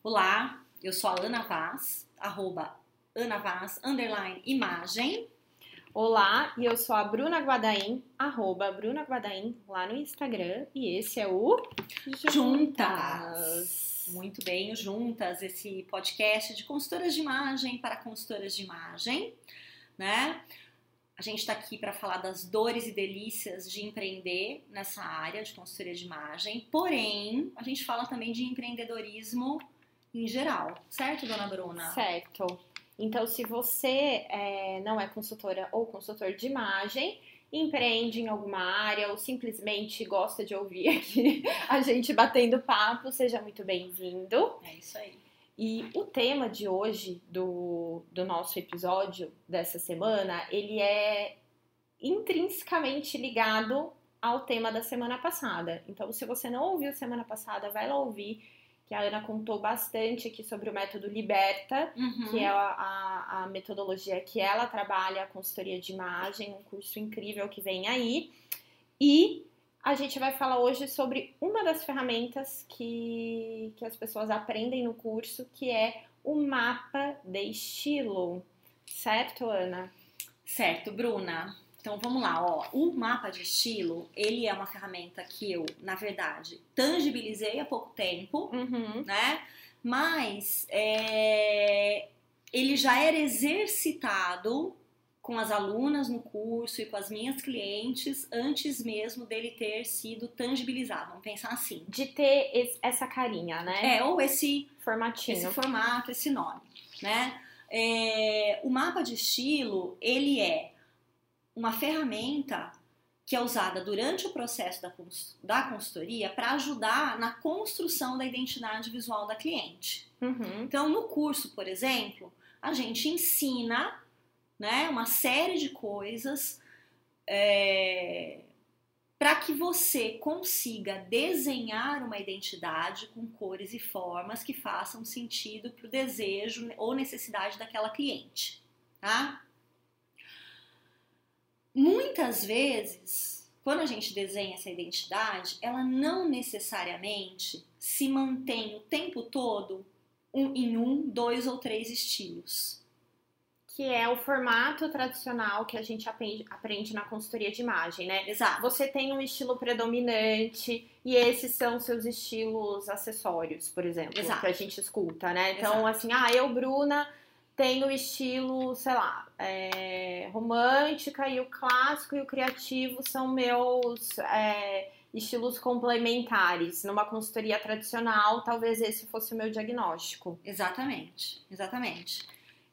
Olá, eu sou a Ana Vaz, arroba Ana Vaz, underline imagem. Olá, e eu sou a Bruna Guadaim, arroba Bruna Guadaim, lá no Instagram, e esse é o Juntas. Muito bem, Juntas, esse podcast de consultoras de imagem para consultoras de imagem, né? A gente está aqui para falar das dores e delícias de empreender nessa área de consultoria de imagem, porém, a gente fala também de empreendedorismo em geral, certo, dona Bruna? Certo. Então, se você é, não é consultora ou consultor de imagem, empreende em alguma área ou simplesmente gosta de ouvir aqui a gente batendo papo, seja muito bem-vindo. É isso aí. E o tema de hoje do, do nosso episódio dessa semana, ele é intrinsecamente ligado ao tema da semana passada. Então, se você não ouviu semana passada, vai lá ouvir, que a Ana contou bastante aqui sobre o método Liberta, Uhum. que é a, a, a metodologia que ela trabalha, a consultoria de imagem, um curso incrível que vem aí. E a gente vai falar hoje sobre uma das ferramentas que, que as pessoas aprendem no curso, que é o mapa de estilo. Certo, Ana? Certo, Bruna. Então vamos lá, ó. O mapa de estilo, ele é uma ferramenta que eu, na verdade, tangibilizei há pouco tempo, Uhum. né? Mas é, ele já era exercitado com as alunas no curso e com as minhas clientes antes mesmo dele ter sido tangibilizado. Vamos pensar assim. De ter es- essa carinha, né? É, ou esse Formatinho. esse formato, esse nome, né? É, o mapa de estilo, ele é uma ferramenta que é usada durante o processo da, da consultoria para ajudar na construção da identidade visual da cliente. Uhum. Então, no curso, por exemplo, a gente ensina né, uma série de coisas para que você consiga desenhar uma identidade com cores e formas que façam sentido para o desejo ou necessidade daquela cliente, tá? Muitas vezes, quando a gente desenha essa identidade, ela não necessariamente se mantém o tempo todo um- em um, dois ou três estilos. Que é o formato tradicional que a gente aprende, aprende na consultoria de imagem, né? Exato. Você tem um estilo predominante e esses são seus estilos acessórios, por exemplo, Exato. que a gente escuta, né? Então, Exato. assim, ah, eu, Bruna, tenho o estilo, sei lá, é, romântica e o clássico e o criativo são meus é, estilos complementares. Numa consultoria tradicional, talvez esse fosse o meu diagnóstico. Exatamente, exatamente.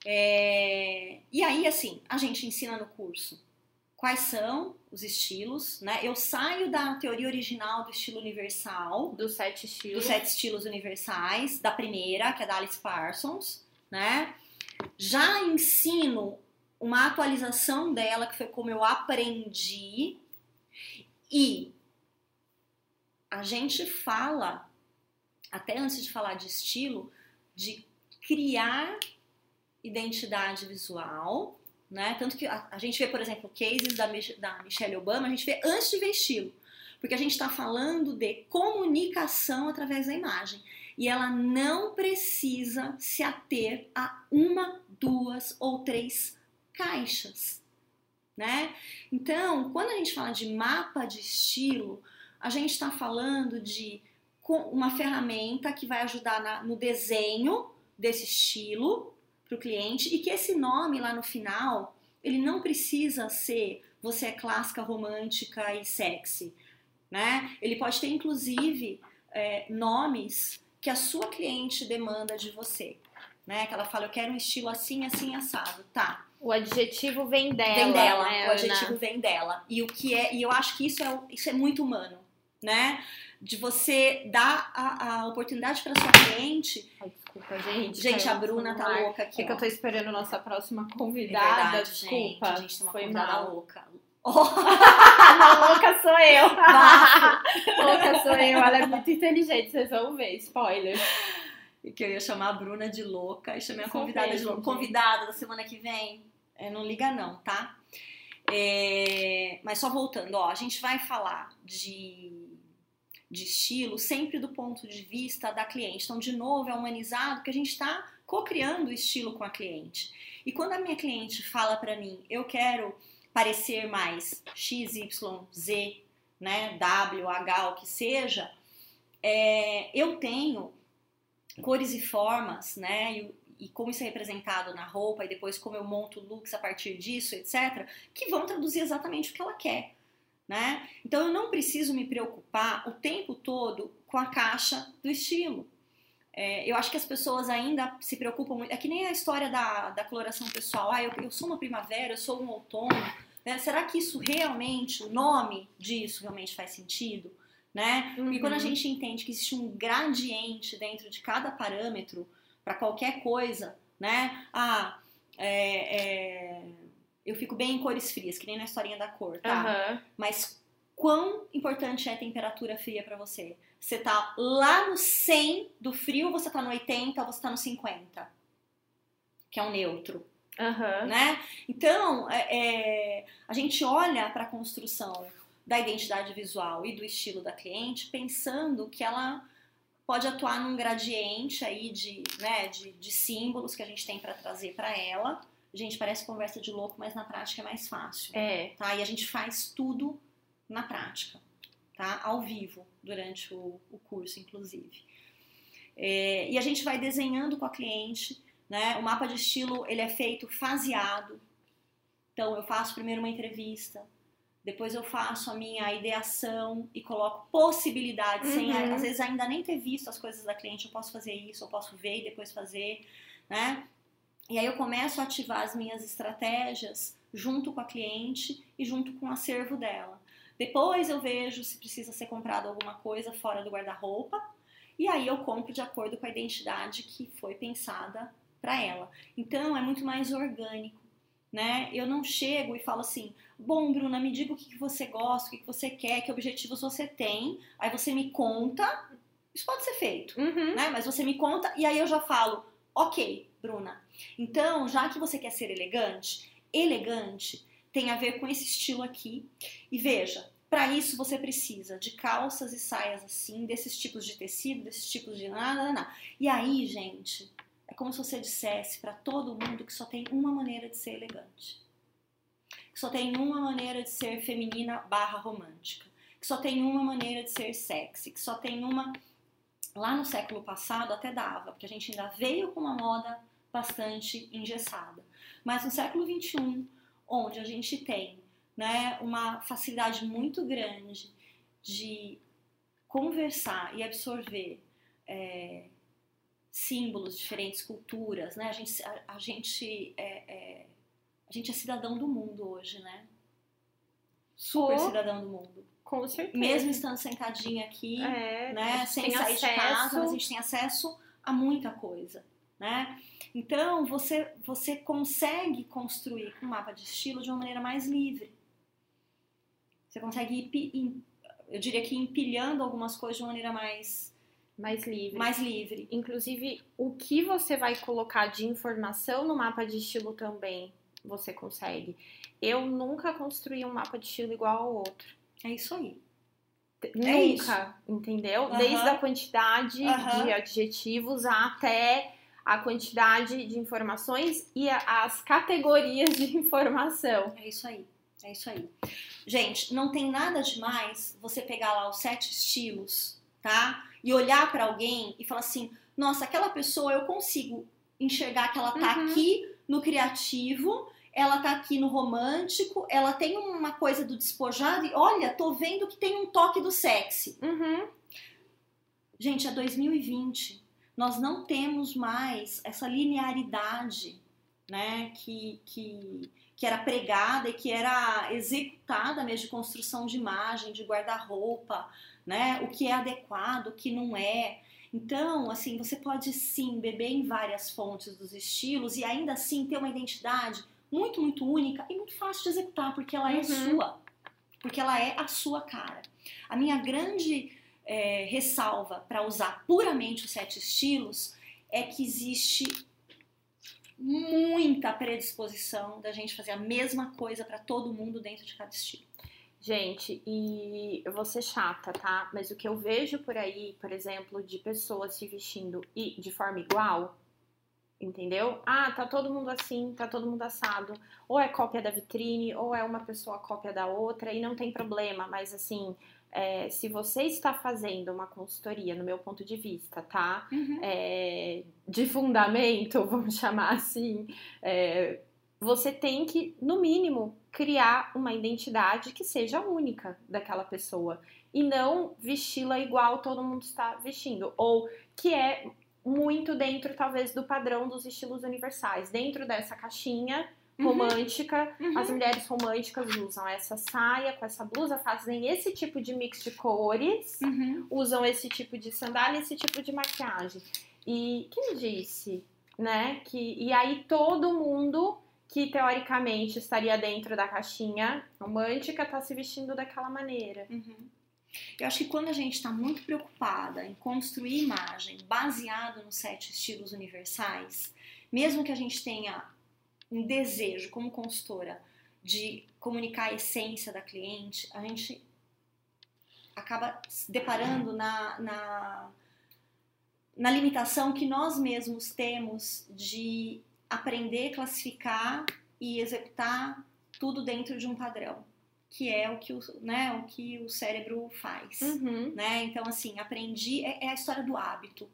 É, E aí, assim, a gente ensina no curso quais são os estilos, né? Eu saio da teoria original do estilo universal, Dos sete estilos. dos sete estilos universais, da primeira, que é da Alice Parsons, né? Já ensino uma atualização dela, que foi como eu aprendi, e a gente fala, até antes de falar de estilo, de criar identidade visual, né? Tanto que a, a gente vê, por exemplo, cases da, da Michelle Obama, a gente vê antes de ver estilo, porque a gente está falando de comunicação através da imagem. E ela não precisa se ater a uma, duas ou três caixas, né? Então, quando a gente fala de mapa de estilo, a gente está falando de uma ferramenta que vai ajudar na- no desenho desse estilo para o cliente e que esse nome lá no final ele não precisa ser você é clássica, romântica e sexy, né? Ele pode ter inclusive é, nomes que a sua cliente demanda de você, né? Que ela fala eu quero um estilo assim, assim assado, tá? O adjetivo vem dela. vem dela, né, o Ana? adjetivo vem dela. E o que é, e eu acho que isso é, isso é muito humano, né? De você dar a, a oportunidade para sua cliente. Ai, desculpa, gente. Gente, caiu a Bruna tá louca aqui. É que eu ó. tô esperando nossa próxima É convidada. verdade, desculpa. gente. A gente tem uma foi convidada mal. louca. Não, louca sou eu. Louca sou eu. Ela é muito inteligente, vocês vão ver. Spoiler. E que eu ia chamar a Bruna de louca e chamei a convidada de mesmo, louca. Convidada da semana que vem. É, não liga não, tá? É, mas só voltando, ó, a gente vai falar de de estilo, sempre do ponto de vista da cliente. Então, de novo, é humanizado que a gente está co-criando o estilo com a cliente. E quando a minha cliente fala para mim, eu quero parecer mais X, Y, Z, né, W, H, o que seja, é, eu tenho cores e formas, né, e, e, como isso é representado na roupa, e depois como eu monto looks a partir disso, etc., que vão traduzir exatamente o que ela quer. Né? Então eu não preciso me preocupar o tempo todo com a caixa do estilo. É, eu acho que as pessoas ainda se preocupam muito. É que nem a história da, da coloração pessoal. Ah, eu, eu sou uma primavera, eu sou um outono. Né? Será que isso realmente, o nome disso realmente faz sentido? Né? Uhum. E quando a gente entende que existe um gradiente dentro de cada parâmetro para qualquer coisa, né? Ah, é, é, eu fico bem em cores frias, que nem na historinha da cor, tá? Uhum. Mas quão importante é a temperatura fria para você? Você tá lá no 100 do frio, você tá no 80, ou você tá no 50, que é o neutro. Uhum. Né? Então, é, é, a gente olha para a construção da identidade visual e do estilo da cliente pensando que ela pode atuar num gradiente aí de, né, de, de símbolos que a gente tem para trazer para ela. Gente, parece conversa de louco, mas na prática é mais fácil. É. Tá? E a gente faz tudo na prática, tá? Ao vivo, durante o, o curso, inclusive. É, e a gente vai desenhando com a cliente né? O mapa de estilo ele é feito faseado. Então eu faço primeiro uma entrevista, depois eu faço a minha ideação e coloco possibilidades, uhum. sem às vezes ainda nem ter visto as coisas da cliente. Eu posso fazer isso, eu posso ver e depois fazer, né? E aí eu começo a ativar as minhas estratégias junto com a cliente e junto com o acervo dela. Depois eu vejo se precisa ser comprado alguma coisa fora do guarda-roupa. E aí eu compro de acordo com a identidade que foi pensada para ela. Então é muito mais orgânico, né? Eu não chego e falo assim: "Bom, Bruna, me diga o que, que você gosta, o que, que você quer, que objetivos você tem". Aí você me conta. Isso pode ser feito, uhum. né? Mas você me conta e aí eu já falo: "OK, Bruna. Então, já que você quer ser elegante, elegante tem a ver com esse estilo aqui. E veja, para isso você precisa de calças e saias assim, desses tipos de tecido, desses tipos de nada, nada. E aí, gente, é como se você dissesse para todo mundo que só tem uma maneira de ser elegante. Que só tem uma maneira de ser feminina barra romântica. Que só tem uma maneira de ser sexy. Que só tem uma. Lá no século passado até dava, porque a gente ainda veio com uma moda bastante engessada. Mas no século XXI, onde a gente tem né, uma facilidade muito grande de conversar e absorver é, símbolos, diferentes culturas, né? A gente, a, a gente, é, é, a gente é cidadão do mundo hoje, né? Super oh, cidadão do mundo. Com certeza. Mesmo estando sentadinha aqui, é, né? Sem sair acesso... de casa, a gente tem acesso a muita coisa, né? Então, você, você consegue construir um mapa de estilo de uma maneira mais livre. Você consegue ir, eu diria que empilhando algumas coisas de uma maneira mais mais livre. Mais livre. Inclusive, o que você vai colocar de informação no mapa de estilo também você consegue. Eu nunca construí um mapa de estilo igual ao outro. É isso aí. Nunca, é isso. entendeu? Uhum. Desde a quantidade uhum. de adjetivos até a quantidade de informações e as categorias de informação. É isso aí. É isso aí. Gente, não tem nada demais você pegar lá os sete estilos, tá? E olhar para alguém e falar assim: nossa, aquela pessoa eu consigo enxergar que ela tá uhum. aqui no criativo, ela tá aqui no romântico, ela tem uma coisa do despojado e olha, tô vendo que tem um toque do sexy. Uhum. Gente, é 2020. Nós não temos mais essa linearidade, né, que, que, que era pregada e que era executada mesmo de construção de imagem, de guarda-roupa, né? O que é adequado, o que não é. Então, assim, você pode sim beber em várias fontes dos estilos e ainda assim ter uma identidade muito, muito única e muito fácil de executar, porque ela é uhum. sua. Porque ela é a sua cara. A minha grande é, ressalva para usar puramente os sete estilos é que existe muita predisposição da gente fazer a mesma coisa para todo mundo dentro de cada estilo. Gente, e eu vou ser chata, tá? Mas o que eu vejo por aí, por exemplo, de pessoas se vestindo de forma igual, entendeu? Ah, tá todo mundo assim, tá todo mundo assado. Ou é cópia da vitrine, ou é uma pessoa cópia da outra, e não tem problema, mas assim, é, se você está fazendo uma consultoria, no meu ponto de vista, tá? Uhum. É, de fundamento, vamos chamar assim, é, você tem que, no mínimo, criar uma identidade que seja única daquela pessoa e não vesti-la igual todo mundo está vestindo, ou que é muito dentro, talvez, do padrão dos estilos universais. Dentro dessa caixinha uhum. romântica, uhum. as mulheres românticas usam essa saia com essa blusa, fazem esse tipo de mix de cores, uhum. usam esse tipo de sandália, esse tipo de maquiagem. E quem disse, né? Que, e aí todo mundo que teoricamente estaria dentro da caixinha romântica está se vestindo daquela maneira. Uhum. Eu acho que quando a gente está muito preocupada em construir imagem baseado nos sete estilos universais, mesmo que a gente tenha um desejo como consultora de comunicar a essência da cliente, a gente acaba se deparando na, na, na limitação que nós mesmos temos de aprender, classificar e executar tudo dentro de um padrão, que é o que o, né, o, que o cérebro faz. Uhum. Né? Então, assim, aprendi, é, é, a história do hábito.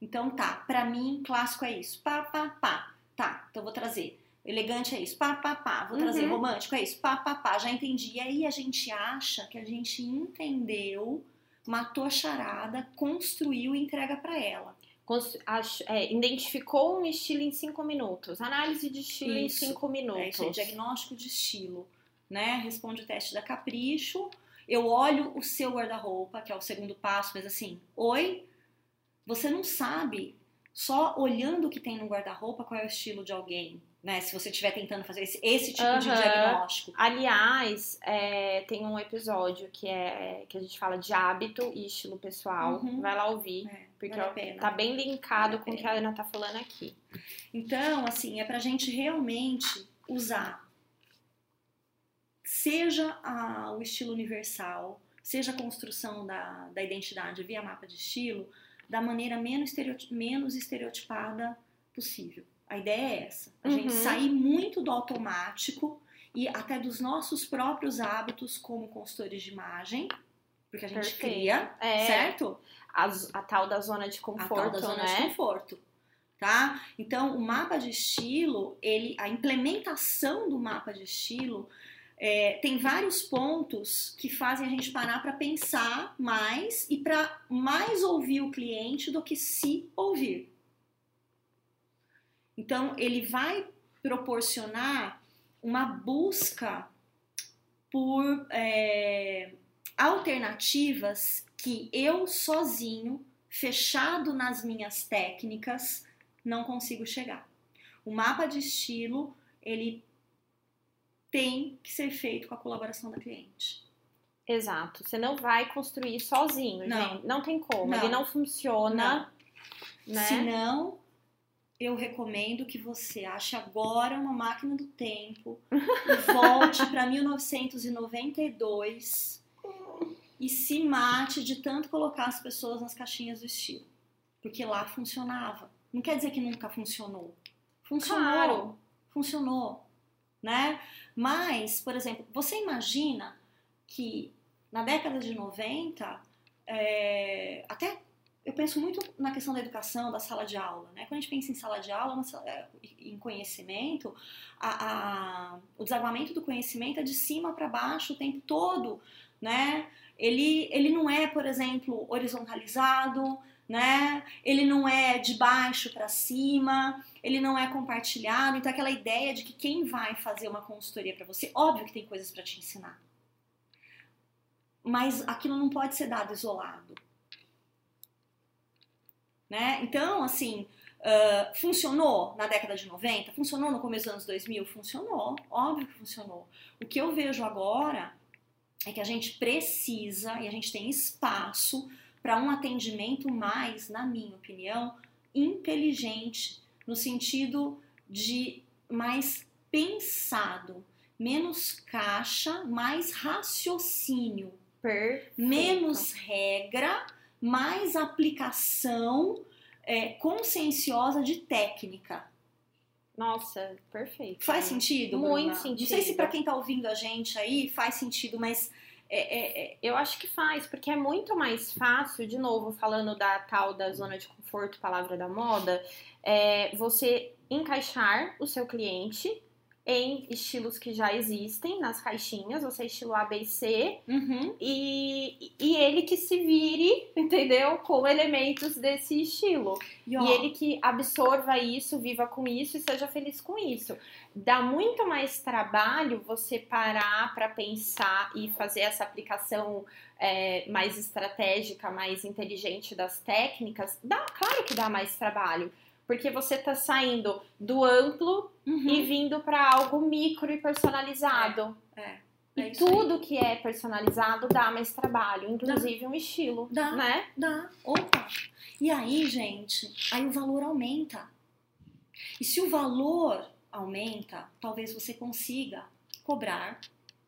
Então, tá, pra mim, clássico é isso. Pá, pá, pá. Tá, então vou trazer. Elegante é isso, pá, pá, pá. Vou trazer uhum. romântico é isso, pá, pá, pá. Já entendi. E aí a gente acha que a gente entendeu, matou a charada, construiu e entrega para ela é, identificou um estilo em cinco minutos. Análise de estilo isso, em cinco minutos. É, isso diagnóstico de estilo, né? Responde o teste da Capricho. Eu olho o seu guarda-roupa, que é o segundo passo, mas assim, oi, você não sabe, só olhando o que tem no guarda-roupa, qual é o estilo de alguém né? Se você estiver tentando fazer esse, esse tipo uhum. de diagnóstico. Aliás, é, tem um episódio que é que a gente fala de hábito e estilo pessoal. Uhum. Vai lá ouvir, é, porque vale tá bem linkado vale com o que a Ana tá falando aqui. Então, assim, é pra gente realmente usar seja a, o estilo universal, seja a construção da, da identidade via mapa de estilo, da maneira menos, estereotip, menos estereotipada possível. A ideia é essa. A uhum. gente sair muito do automático e até dos nossos próprios hábitos como consultores de imagem, porque a gente Perfeito. cria, é, certo? A, a, tal da zona de conforto, a tal da zona né? de conforto. Tá? Então, o mapa de estilo, ele, a implementação do mapa de estilo é, tem vários pontos que fazem a gente parar para pensar mais e para mais ouvir o cliente do que se ouvir. Então, ele vai proporcionar uma busca por é, alternativas que eu sozinho, fechado nas minhas técnicas, não consigo chegar. O mapa de estilo, ele tem que ser feito com a colaboração da cliente. Exato. Você não vai construir sozinho, não. gente. Não tem como. Não. Ele não funciona. Não. Né? Senão, eu recomendo que você ache agora uma máquina do tempo e volte para 1992 e se mate de tanto colocar as pessoas nas caixinhas do estilo. Porque lá funcionava. Não quer dizer que nunca funcionou. Funcionou. Claro. Funcionou. Né? Mas, por exemplo, você imagina que na década de 90, é, até eu penso muito na questão da educação, da sala de aula. Né? Quando a gente pensa em sala de aula, é, em conhecimento, a, a, o desarmamento do conhecimento é de cima para baixo o tempo todo. Né? Ele, ele não é, por exemplo, horizontalizado, né? ele não é de baixo para cima, ele não é compartilhado. Então, aquela ideia de que quem vai fazer uma consultoria para você, óbvio que tem coisas para te ensinar. Mas aquilo não pode ser dado isolado né? Então, assim, uh, funcionou na década de 90? Funcionou no começo dos anos 2000? Funcionou, óbvio que funcionou. O que eu vejo agora é que a gente precisa e a gente tem espaço para um atendimento mais, na minha opinião, inteligente, no sentido de mais pensado, menos caixa, mais raciocínio, Perfeito. menos regra, mais aplicação é, conscienciosa de técnica. Nossa, perfeito. Faz sentido? Muito Bruna? Não sei sentido. se para quem tá ouvindo a gente aí faz sentido, mas é, é, é, Eu acho que faz, porque é muito mais fácil, de novo, falando da tal da zona de conforto, palavra da moda, é você encaixar o seu cliente em estilos que já existem nas caixinhas, você é estilo A, B e C, uhum, e, e ele que se vire, entendeu? Com elementos desse estilo. e, ó, E ele que absorva isso, viva com isso e seja feliz com isso. Dá muito mais trabalho você parar para pensar e fazer essa aplicação é, mais estratégica, mais inteligente das técnicas. Dá, claro que dá mais trabalho. Porque você tá saindo do amplo uhum, e vindo para algo micro e personalizado. é E isso aí. tudo que é personalizado dá mais trabalho, inclusive um estilo, Dá. né? Dá. Opa! E aí, gente, aí o valor aumenta. E se o valor aumenta, talvez você consiga cobrar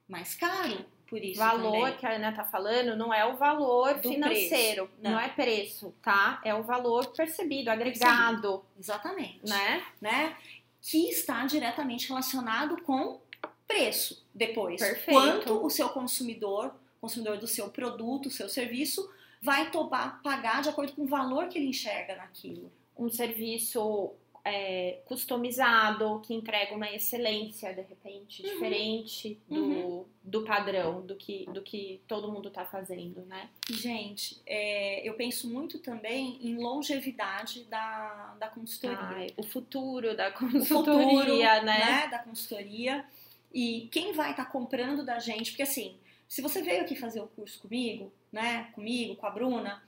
mais caro por isso. valor também. que a Ana tá falando não é o valor Do financeiro, preço, não. não. é preço, tá? É o valor percebido, agregado, Exatamente. né? né? Que está diretamente relacionado com preço depois. Perfeito. Quanto o seu consumidor, consumidor do seu produto, seu serviço, vai topar pagar de acordo com o valor que ele enxerga naquilo. Um serviço é, customizado que entrega uma excelência de repente Uhum. diferente do, do padrão do que do que todo mundo tá fazendo, né? Gente, é, eu penso muito também em longevidade da, da consultoria. Ai, o futuro da o futuro consultoria, né? né, da consultoria e quem vai estar comprando da gente, porque assim, se você veio aqui fazer o curso comigo, né, comigo, com a Bruna,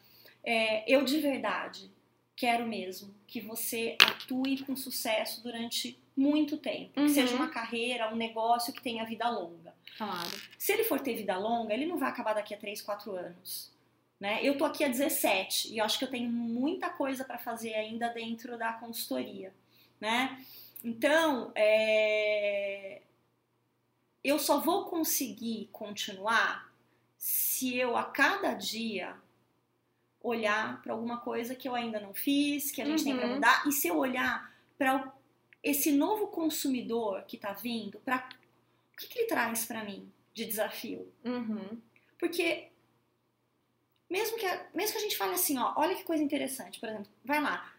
é, eu de verdade quero mesmo que você atue com sucesso durante muito tempo, que Uhum. seja uma carreira, um negócio que tenha vida longa. Claro. Se ele for ter vida longa, ele não vai acabar daqui a 3, 4 anos. Né? Eu tô aqui há 17 e eu acho que eu tenho muita coisa para fazer ainda dentro da consultoria. Né? Então, é, eu só vou conseguir continuar se eu a cada dia olhar para alguma coisa que eu ainda não fiz, que a gente tem para Uhum. mudar, e se eu olhar para esse novo consumidor que está vindo, para o que, que ele traz para mim de desafio? Uhum. Porque mesmo que, a, mesmo que a gente fale assim, ó, olha que coisa interessante, por exemplo, vai lá,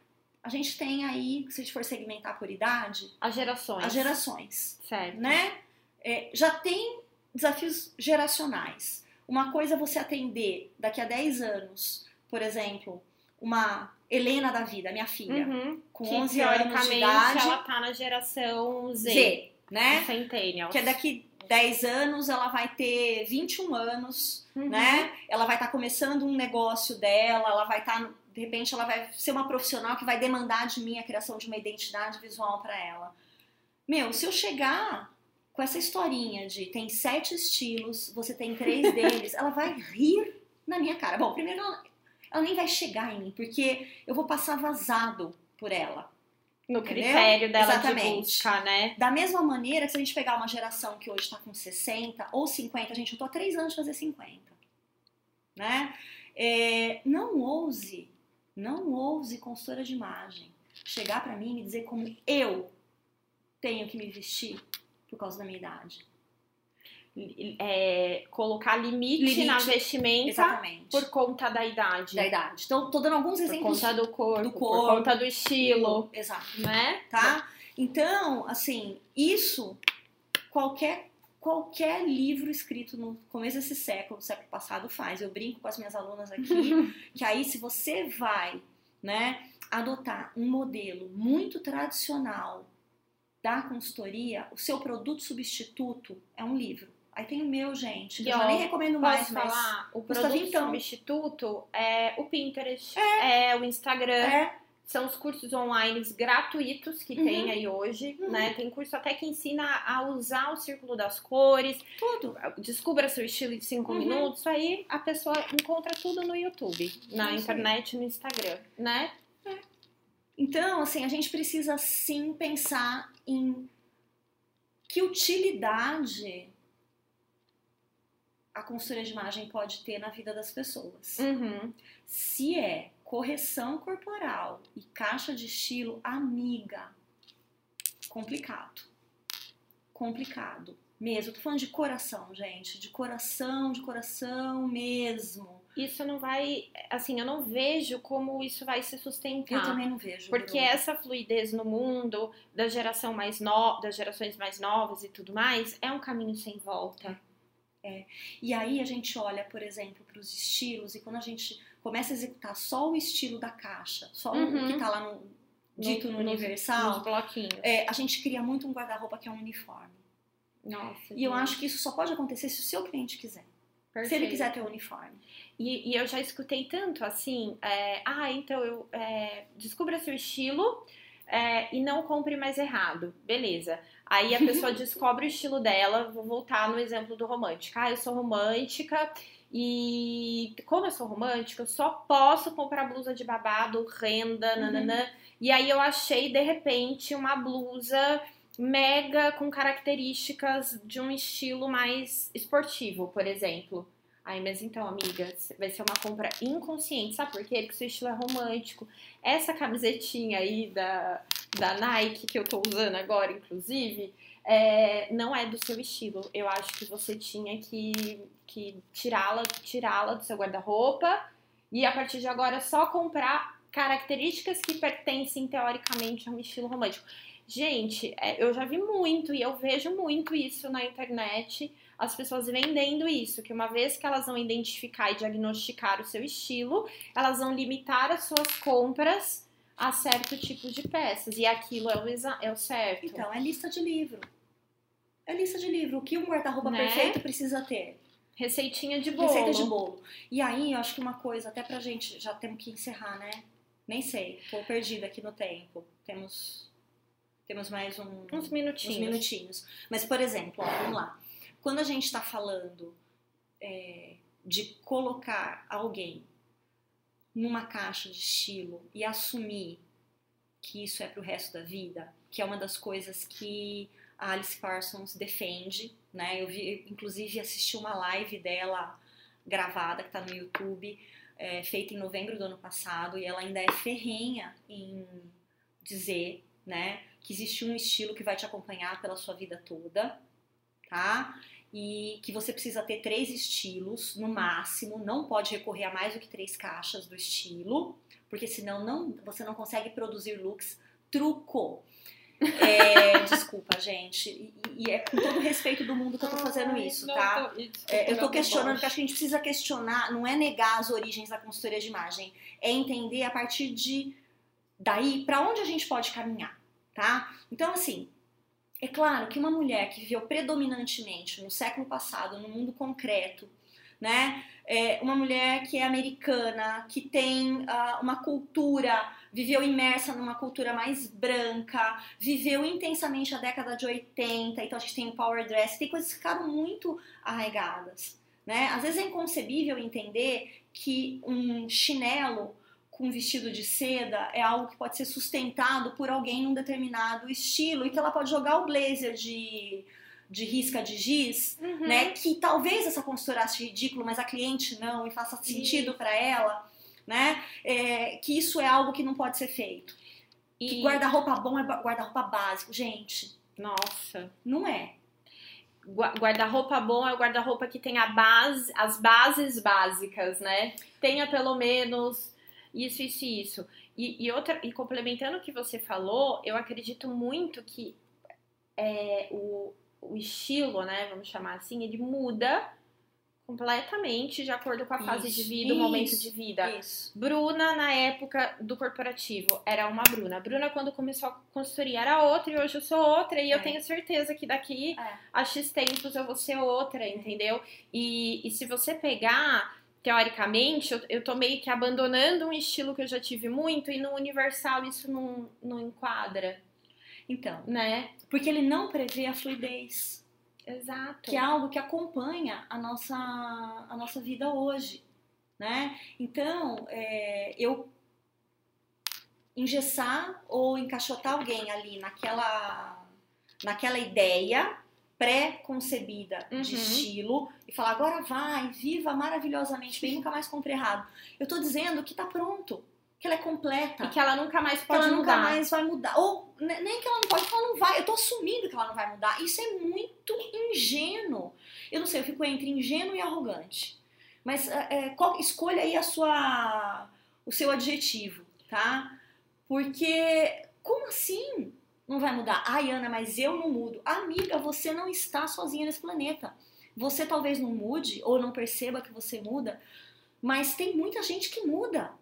a gente tem aí, se a gente for segmentar por idade, As gerações. as gerações, Certo. né? É, já tem desafios geracionais. Uma coisa é você atender daqui a 10 anos, por exemplo, uma Helena da vida, minha filha, Uhum. com que 11 anos de idade, ela tá na geração Z, Z, né? Centennials. Que é daqui 10 anos ela vai ter 21 anos, Uhum. né? Ela vai estar começando um negócio dela, ela vai estar, de repente, ela vai ser uma profissional que vai demandar de mim a criação de uma identidade visual para ela. Meu, se eu chegar com essa historinha de tem sete estilos, você tem três deles, ela vai rir na minha cara. Bom, primeiro ela, ela nem vai chegar em mim, porque eu vou passar vazado por ela. No Entendeu? critério dela Exatamente. de busca, né? Da mesma maneira que se a gente pegar uma geração que hoje está com 60 ou 50, gente, eu tô há três anos de fazer 50, né? É, não ouse, não ouse consultora de imagem chegar para mim e me dizer como eu tenho que me vestir por causa da minha idade. É, colocar limite, Limite. na vestimenta Exatamente. por conta da idade. da idade. Então, tô dando alguns Por exemplos conta do corpo, do por corpo. conta do estilo, Exato. né? tá? Então, assim, isso qualquer qualquer livro escrito no começo desse século, do século passado faz. Eu brinco com as minhas alunas aqui, que aí se você vai, né, adotar um modelo muito tradicional da consultoria, o seu produto substituto é um livro. Aí tem o meu, gente, que eu já ó, nem recomendo mais, Posso mas falar? O produto vintão. substituto é o Pinterest, é, o Instagram, é são os cursos online gratuitos que Uhum. tem aí hoje, Uhum. né? Tem curso até que ensina a usar o círculo das cores, tudo. descubra seu estilo em 5 Uhum. minutos. Isso aí a pessoa encontra tudo no YouTube, na Isso aí. internet, no Instagram, né? Então, assim, a gente precisa sim pensar em Que utilidade a consultoria de imagem pode ter na vida das pessoas? Uhum. Se é correção corporal e caixa de estilo, amiga, complicado. Complicado. Mesmo. Tô falando de coração, gente. De coração, de coração mesmo. Isso não vai. Assim, eu não vejo como isso vai se sustentar. Eu também não vejo. Porque Bruno. essa fluidez no mundo, da geração mais no... das gerações mais novas e tudo mais, é um caminho sem volta. E aí a gente olha, por exemplo, para os estilos e quando a gente começa a executar só o estilo da caixa, só Uhum. o que tá lá no dito no, nos- universal, Nos bloquinhos. é, a gente cria muito um guarda-roupa que é um uniforme. Nossa. E eu acho que isso só pode acontecer se o seu cliente quiser. Se ele perfeito. quiser ter um uniforme. E, e eu já escutei tanto assim, é, ah, então eu é, descubra seu estilo é, e não compre mais errado. Beleza. Aí a pessoa descobre o estilo dela, vou voltar no exemplo do romântica. Ah, eu sou romântica e como eu sou romântica, eu só posso comprar blusa de babado, renda, Uhum. nananã. E aí eu achei, de repente, uma blusa mega com características de um estilo mais esportivo, por exemplo. Ai, mas então, amiga, vai ser uma compra inconsciente, sabe por quê? Porque seu estilo é romântico. Essa camisetinha aí da, da Nike que eu tô usando agora, inclusive, é, não é do seu estilo. Eu acho que você tinha que, que tirá-la tirá-la do seu guarda-roupa e a partir de agora só comprar características que pertencem teoricamente a um estilo romântico. Gente, é, eu já vi muito e eu vejo muito isso na internet as pessoas vendendo isso, que uma vez que elas vão identificar e diagnosticar o seu estilo, elas vão limitar as suas compras a certo tipo de peças. E aquilo é o, é o certo. Então, é lista de livro. É lista de livro. O que um guarda-roupa Né? perfeito precisa ter? Receitinha de bolo. Receita de bolo. E aí, eu acho que uma coisa, até pra gente, já temos que encerrar, né? Nem sei, tô perdida aqui no tempo. Temos, temos mais um, Uns minutinhos. uns minutinhos. Mas, por exemplo, ó, vamos lá. Quando a gente está falando é, de colocar alguém numa caixa de estilo e assumir que isso é pro resto da vida, que é uma das coisas que a Alice Parsons defende, né? Eu vi, inclusive, assisti uma live dela gravada que tá no YouTube, é, feita em novembro do ano passado, e ela ainda é ferrenha em dizer, né, que existe um estilo que vai te acompanhar pela sua vida toda, tá? E que você precisa ter três estilos no máximo, não pode recorrer a mais do que três caixas do estilo, porque senão não, você não consegue produzir looks truco. É, desculpa, gente. E, e é com todo o respeito do mundo que eu tô fazendo isso, tá? É, eu tô questionando, porque acho que a gente precisa questionar, não é negar as origens da consultoria de imagem, é entender a partir de daí para onde a gente pode caminhar, tá? Então, assim, é claro que uma mulher que viveu predominantemente no século passado, no mundo concreto, né? É uma mulher que é americana, que tem ah, uma cultura, viveu imersa numa cultura mais branca, viveu intensamente a década de 80, então a gente tem o power dress, tem coisas que ficaram muito arraigadas, né? Às vezes é inconcebível entender que um chinelo com vestido de seda é algo que pode ser sustentado por alguém num determinado estilo e que ela pode jogar o blazer de, de risca de giz, Uhum. né? Que talvez essa consultora ache ridículo, mas a cliente não e faça sentido para ela, né? É, que isso é algo que não pode ser feito. Que E... guarda-roupa bom é guarda-roupa básico, gente. Nossa. Não é. Gua- Guarda-roupa bom é o guarda-roupa que tem a base, as bases básicas, né? Tenha pelo menos isso, isso e isso. E, e outra, e complementando o que você falou, eu acredito muito que é, o, o estilo, né? Vamos chamar assim, ele muda completamente de acordo com a fase de Isso, vida, o momento isso, de vida. Isso. Bruna, na época do corporativo, era uma Bruna. Bruna, quando começou a consultoria, era outra e hoje eu sou outra. E eu É. tenho certeza que daqui É. a X tempos eu vou ser outra, entendeu? E, e se você pegar, teoricamente, eu, eu tô meio que abandonando um estilo que eu já tive muito e no universal isso não, não enquadra, Então, né? porque ele não prevê a fluidez. Exato. que é algo que acompanha a nossa, a nossa vida hoje, né? Então, é, eu engessar ou encaixotar alguém ali naquela, naquela ideia, pré-concebida Uhum. de estilo e falar agora vai, viva maravilhosamente bem, nunca mais compre errado. Eu tô dizendo que tá pronto, que ela é completa. E que ela nunca mais pode ela mudar. nunca mais vai mudar. Ou ne- nem que ela não pode, que ela não vai. Eu tô assumindo que ela não vai mudar. Isso é muito ingênuo. Eu não sei, eu fico entre ingênuo e arrogante. Mas é, é, qual- escolha aí a sua, o seu adjetivo, tá? Porque como assim não vai mudar? Ai, Ana, mas eu não mudo. Amiga, você não está sozinha nesse planeta. Você talvez não mude ou não perceba que você muda, mas tem muita gente que muda.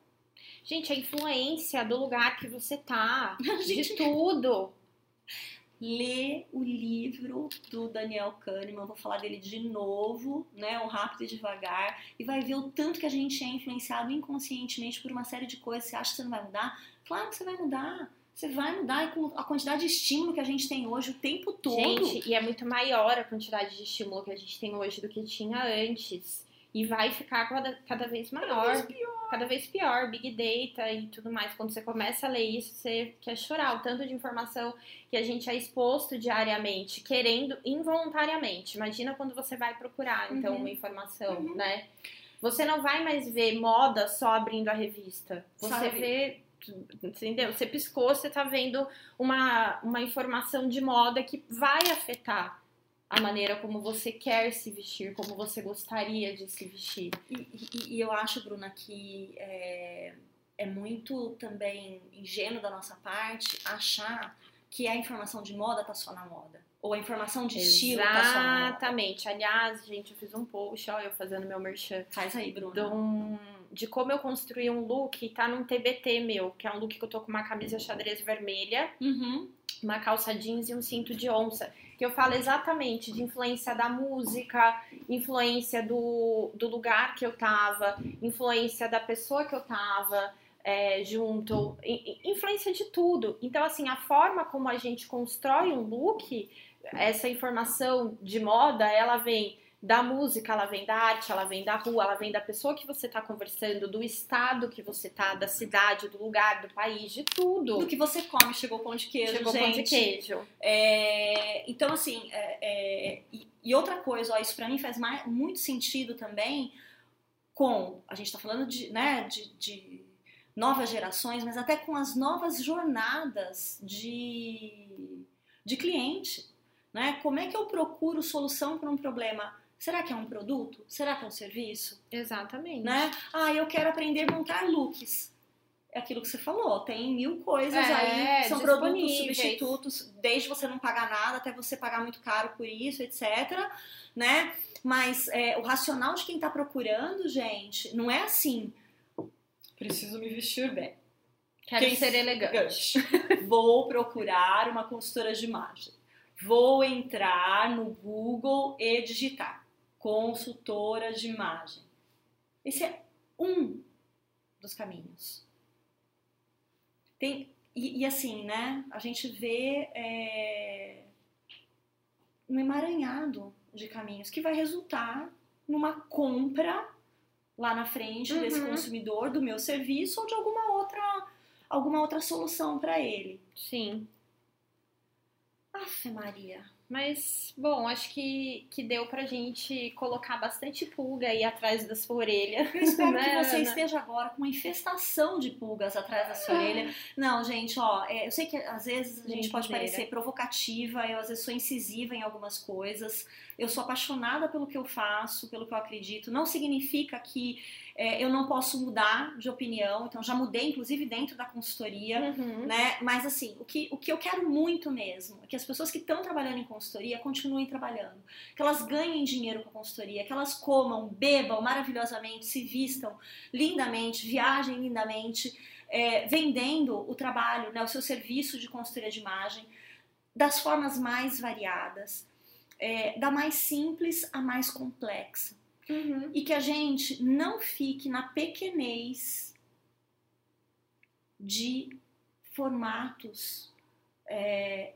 Gente, a influência do lugar que você tá, gente de tudo. lê o livro do Daniel Kahneman, vou falar dele de novo, né, o Rápido e Devagar, e vai ver o tanto que a gente é influenciado inconscientemente por uma série de coisas. Você acha que você não vai mudar? Claro que você vai mudar. Você vai mudar com a quantidade de estímulo que a gente tem hoje o tempo todo. Gente, e é muito maior a quantidade de estímulo que a gente tem hoje do que tinha antes. E vai ficar cada, cada vez maior. Cada vez pior. Big Data e tudo mais. Quando você começa a ler isso, você quer chorar. O tanto de informação que a gente é exposto diariamente, querendo involuntariamente. Imagina quando você vai procurar, então, Uhum. uma informação, Uhum. né? Você não vai mais ver moda só abrindo a revista. Você Sabe? vê. Entendeu? Você piscou, você tá vendo uma, uma informação de moda que vai afetar a maneira como você quer se vestir, como você gostaria de se vestir. E, e- e eu acho, Bruna, que é, é muito também ingênuo da nossa parte achar que a informação de moda tá só na moda. Ou a informação de estilo tá só na moda. Exatamente. Aliás, gente, eu fiz um post, ó, eu fazendo meu merchan, Faz aí, Bruna. de, um- de como eu construí um look, tá num TBT meu, que é um look que eu tô com uma camisa xadrez vermelha, Uhum. uma calça jeans e um cinto de onça. Que eu falo exatamente de influência da música, influência do, do lugar que eu tava, influência da pessoa que eu tava é, junto, influência de tudo. Então, assim, a forma como a gente constrói um look, essa informação de moda, ela vem da música, ela vem da arte, ela vem da rua, ela vem da pessoa que você tá conversando, do estado que você tá, da cidade, do lugar, do país, de tudo. Do que você come, chegou pão de queijo, Chegou gente. pão de queijo. É, então, assim, é, é, e, e outra coisa, ó, isso pra mim faz mais- muito sentido também com, a gente tá falando de, né, de, de novas gerações, mas até com as novas jornadas de, de cliente, né? Como é que eu procuro solução para um problema? Será que é um produto? Será que é um serviço? Exatamente. né? Ah, eu quero aprender a montar looks. É aquilo que você falou, tem mil coisas É, aí que são produtos substitutos, desde você não pagar nada até você pagar muito caro por isso, etc. Né? Mas é, o racional de quem tá procurando, gente, não é assim. Preciso me vestir bem. Quero Quem- ser elegante. Vou procurar uma consultora de imagem. Vou entrar no Google e digitar consultora de imagem. Esse é um dos caminhos. Tem, e, e assim, né? A gente vê é, um emaranhado de caminhos que vai resultar numa compra lá na frente desse Uhum. consumidor do meu serviço ou de alguma outra alguma outra solução para ele. Sim. Aff, Maria. Mas, bom, acho que, que deu pra gente colocar bastante pulga aí atrás da sua orelha. Eu espero Né, que você Ana? esteja agora com uma infestação de pulgas atrás da sua orelha. Não, gente, ó, é, eu sei que às vezes a gente pode parecer provocativa, eu às vezes sou incisiva em algumas coisas. Eu sou apaixonada pelo que eu faço, pelo que eu acredito. Não significa que é, eu não posso mudar de opinião. Então, já mudei, inclusive, dentro da consultoria. Uhum. né? Mas assim, o que, o que eu quero muito mesmo é que as pessoas que estão trabalhando em consultoria continuem trabalhando, que elas ganhem dinheiro com a consultoria, que elas comam, bebam maravilhosamente, se vistam lindamente, viajem lindamente, é, vendendo o trabalho, né, o seu serviço de consultoria de imagem das formas mais variadas, é, da mais simples à mais complexa Uhum. e que a gente não fique na pequenez de formatos é,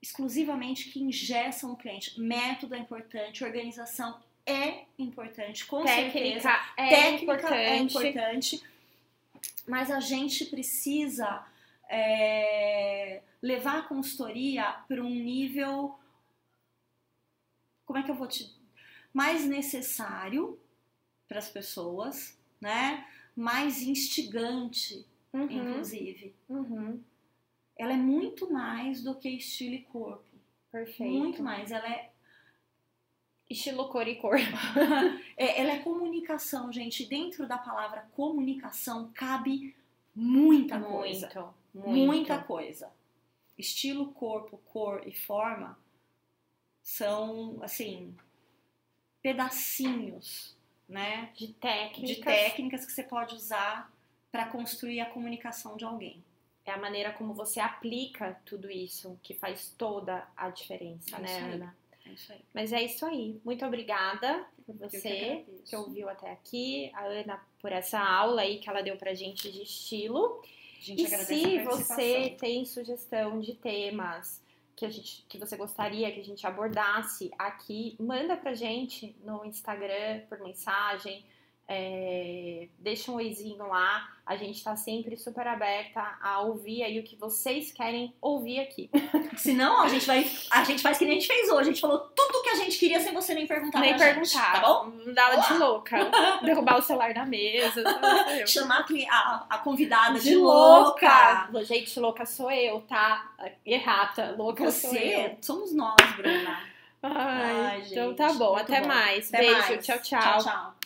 exclusivamente que engessam o cliente. Método é importante, organização é importante, com certeza. Técnica é Técnica importante. é importante, mas a gente precisa é, levar a consultoria para um nível como é que eu vou te mais necessário para as pessoas, né? Mais instigante, Uhum. inclusive. Uhum. Ela é muito mais do que estilo e corpo. Perfeito. Muito mais. Ela é, Estilo cor e cor. é- ela é comunicação, gente. Dentro da palavra comunicação cabe muita coisa. Muito, muito. Muita coisa. Estilo, corpo, cor e forma são, assim, pedacinhos, né? De técnicas. De técnicas que você pode usar para construir a comunicação de alguém. É a maneira como você aplica tudo isso que faz toda a diferença, É né. Ana? É isso aí. Mas é isso aí. Muito obrigada por que você que ouviu até aqui, a Ana por essa aula aí que ela deu pra gente de estilo. A gente E se você tem sugestão de temas que, a gente, que você gostaria que a gente abordasse aqui, manda pra gente no Instagram por mensagem. é, deixa um oizinho lá. A gente tá sempre super aberta a ouvir aí o que vocês querem ouvir aqui. Senão, a gente vai. A gente faz que nem a gente fez hoje. A gente falou tudo que a gente queria sem você nem perguntar. Nem perguntar. Gente, tá bom? Não dá ela de louca. Derrubar o celular na mesa. Chamar a a, convidada de, De louca. louca. Gente, louca sou eu, tá? Errata, louca sou eu. Você, somos nós, Bruna. Ai, Ai, então gente, tá bom. Até bom. mais. Até Beijo. mais. Tchau, tchau. Tchau, tchau.